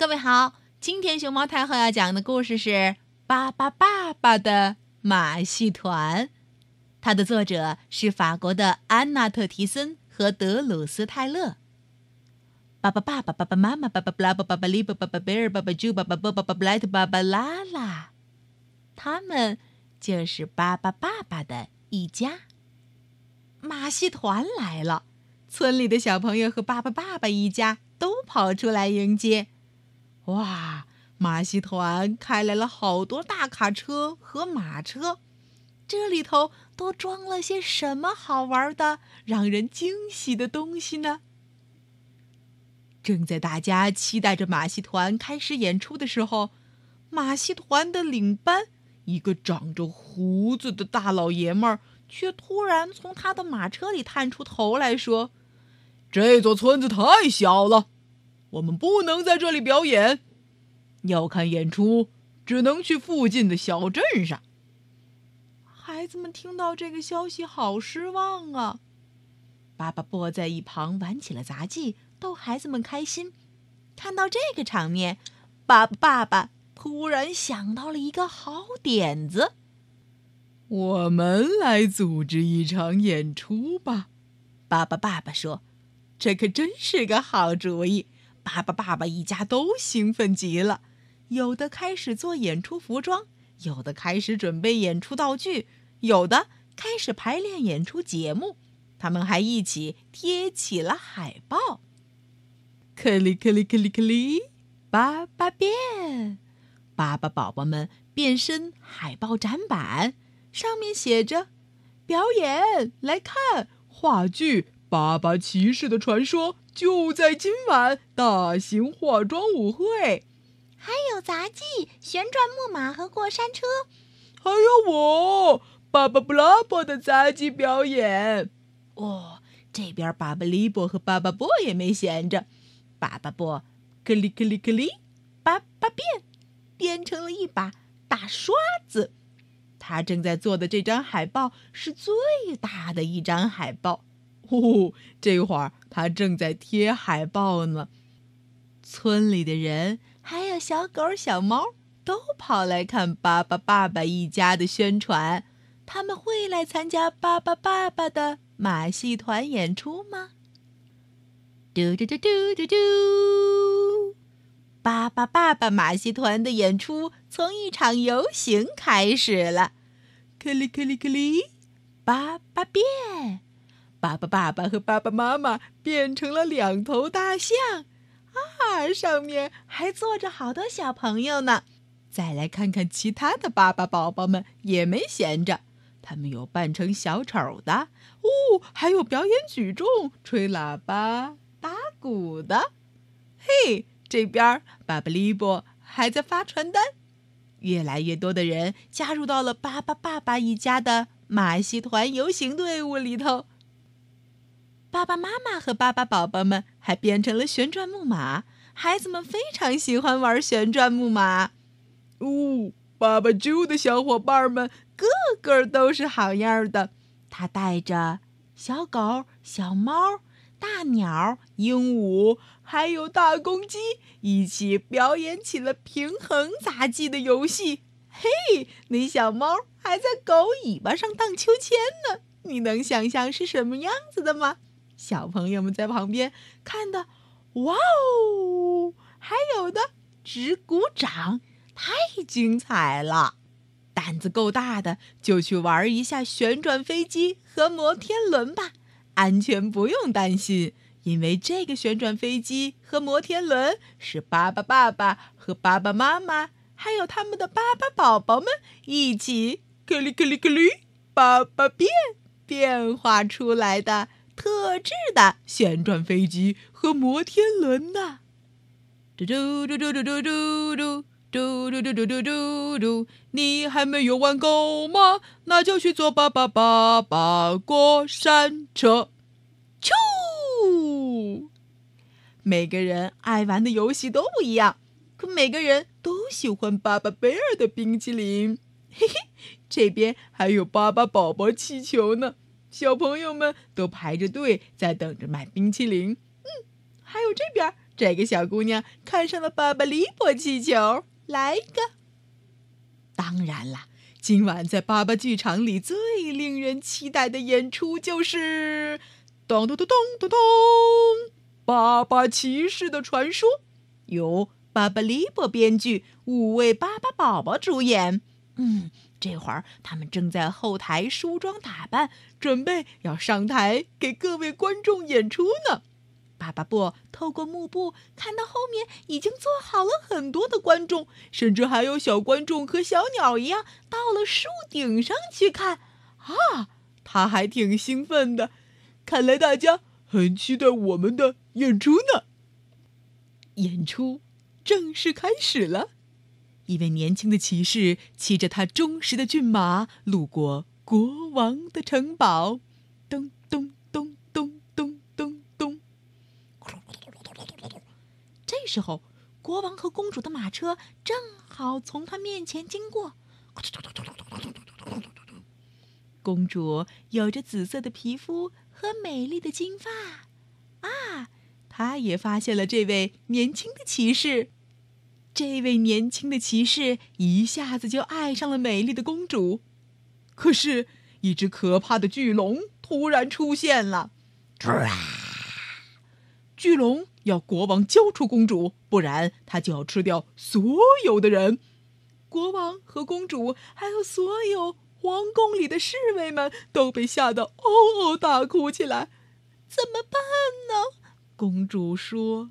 各位好，今天熊猫太后要讲的故事是《巴巴爸爸的马戏团》，它的作者是法国的安娜特·提森和德鲁斯·泰勒。巴巴爸爸、爸爸妈妈、巴巴布拉、巴巴巴利巴、巴巴贝尔、巴巴朱、巴巴波、巴巴布莱特、巴巴拉拉，他们就是巴巴爸爸的一家。马戏团来了，村里的小朋友和巴巴爸爸一家都跑出来迎接。哇！马戏团开来了好多大卡车和马车，这里头都装了些什么好玩的、让人惊喜的东西呢？正在大家期待着马戏团开始演出的时候，马戏团的领班，一个长着胡子的大老爷们儿，却突然从他的马车里探出头来说：“这座村子太小了。”我们不能在这里表演，要看演出只能去附近的小镇上。孩子们听到这个消息，好失望啊！爸爸波在一旁玩起了杂技，逗孩子们开心。看到这个场面，爸爸爸爸突然想到了一个好点子：我们来组织一场演出吧！爸爸爸爸说：“这可真是个好主意。”爸爸、爸爸一家都兴奋极了，有的开始做演出服装，有的开始准备演出道具，有的开始排练演出节目。他们还一起贴起了海报。克里克里克里克里，爸爸变！巴巴宝宝们变身海报展板，上面写着：“表演来看话剧《巴巴骑士的传说》。”就在今晚，大型化妆舞会，还有杂技、旋转木马和过山车，还有我巴巴布拉伯的杂技表演。哦，这边巴巴利波和巴巴波也没闲着，巴巴波克里克里克里，巴巴变变成了一把大刷子，他正在做的这张海报是最大的一张海报。呼呼，这会儿他正在贴海报呢。村里的人还有小狗、小猫都跑来看巴巴爸爸一家的宣传。他们会来参加巴巴爸爸的马戏团演出吗？嘟嘟嘟嘟嘟嘟！巴巴爸爸马戏团的演出从一场游行开始了。克里克里克里，巴巴变。爸爸、爸爸和爸爸妈妈变成了两头大象，啊，上面还坐着好多小朋友呢。再来看看其他的爸爸宝宝们，也没闲着，他们有扮成小丑的，哦，还有表演举重、吹喇叭、打鼓的。嘿，这边爸爸利波还在发传单，越来越多的人加入到了巴巴爸爸一家的马戏团游行队伍里头。爸爸妈妈和爸爸宝宝们还变成了旋转木马，孩子们非常喜欢玩旋转木马。哦，爸爸猪的小伙伴们个个都是好样的，他带着小狗、小猫、大鸟、鹦鹉，还有大公鸡，一起表演起了平衡杂技的游戏。嘿，那小猫还在狗尾巴上荡秋千呢，你能想象是什么样子的吗？小朋友们在旁边看的，哇哦！还有的直鼓掌，太精彩了！胆子够大的就去玩一下旋转飞机和摩天轮吧，安全不用担心，因为这个旋转飞机和摩天轮是巴巴爸爸和爸爸妈妈还有他们的巴巴宝宝们一起克里克里克里巴巴变变化出来的。特制的旋转飞机和摩天轮呢？嘟嘟嘟嘟嘟嘟嘟嘟嘟嘟嘟嘟嘟嘟嘟，你还没有玩够吗？那就去坐吧吧吧吧过山车。啾！每个人爱玩的游戏都不一样，可每个人都喜欢巴巴贝尔的冰淇淋。嘿嘿，这边还有巴巴宝宝气球呢。小朋友们都排着队在等着买冰淇淋。嗯，还有这边，这个小姑娘看上了巴巴利波气球，来一个。当然了，今晚在巴巴剧场里最令人期待的演出就是《咚咚咚咚咚咚》巴巴骑士的传说，由巴巴利波编剧，五位巴巴宝宝主演。嗯，这会儿他们正在后台梳妆打扮，准备要上台给各位观众演出呢。巴巴布透过幕布看到后面已经坐好了很多的观众，甚至还有小观众和小鸟一样到了树顶上去看。啊，他还挺兴奋的，看来大家很期待我们的演出呢。演出正式开始了，一位年轻的骑士骑着他忠实的骏马路过国王的城堡，咚咚咚咚咚咚咚。这时候，国王和公主的马车正好从他面前经过。公主有着紫色的皮肤和美丽的金发，啊，她也发现了这位年轻的骑士。这位年轻的骑士一下子就爱上了美丽的公主。可是，一只可怕的巨龙突然出现了。巨龙要国王交出公主，不然他就要吃掉所有的人。国王和公主还有所有皇宫里的侍卫们都被吓得嗷嗷大哭起来。怎么办呢？公主说。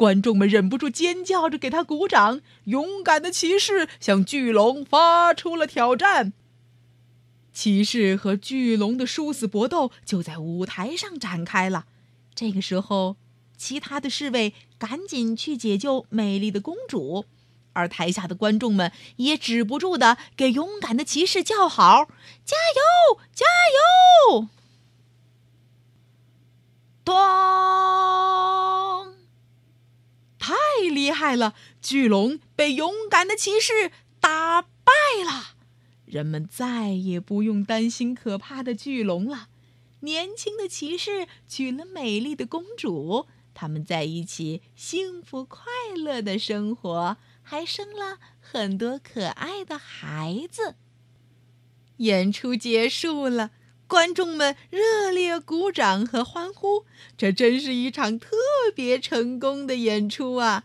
观众们忍不住尖叫着给他鼓掌。勇敢的骑士向巨龙发出了挑战。骑士和巨龙的殊死搏斗就在舞台上展开了。这个时候。其他的侍卫赶紧去解救美丽的公主，而台下的观众们也止不住的给勇敢的骑士叫好：“加油，加油！”咚！厉害了，巨龙被勇敢的骑士打败了，人们再也不用担心可怕的巨龙了。年轻的骑士娶了美丽的公主。他们在一起幸福快乐的生活，还生了很多可爱的孩子。演出结束了，观众们热烈鼓掌和欢呼，这真是一场特别成功的演出啊！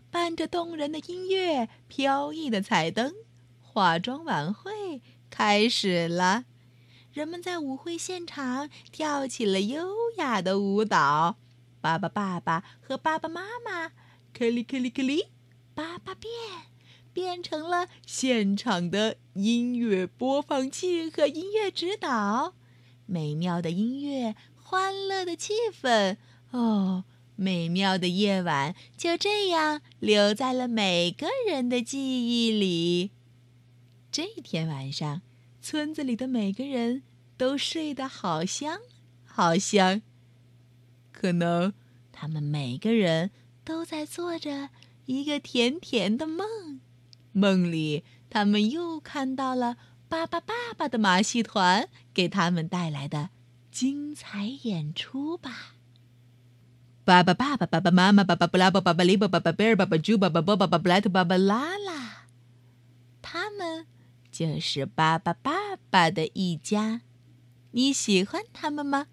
伴着动人的音乐、飘逸的彩灯，化妆晚会开始了。人们在舞会现场跳起了优雅的舞蹈，巴巴爸爸和巴巴妈妈，克里克里克里，巴巴变，变成了现场的音乐播放器和音乐指导。美妙的音乐，欢乐的气氛，哦，美妙的夜晚就这样留在了每个人的记忆里。这天晚上。村子里的每个人都睡得好香，好香。可能他们每个人都在做着一个甜甜的梦，梦里他们又看到了巴巴爸爸的马戏团给他们带来的精彩演出吧。爸爸爸爸、爸爸妈妈、爸爸布拉、爸爸里、爸爸贝尔、爸爸猪、爸爸波、爸爸布莱特、爸爸拉拉，他们。就是巴巴爸爸的一家，你喜欢他们吗？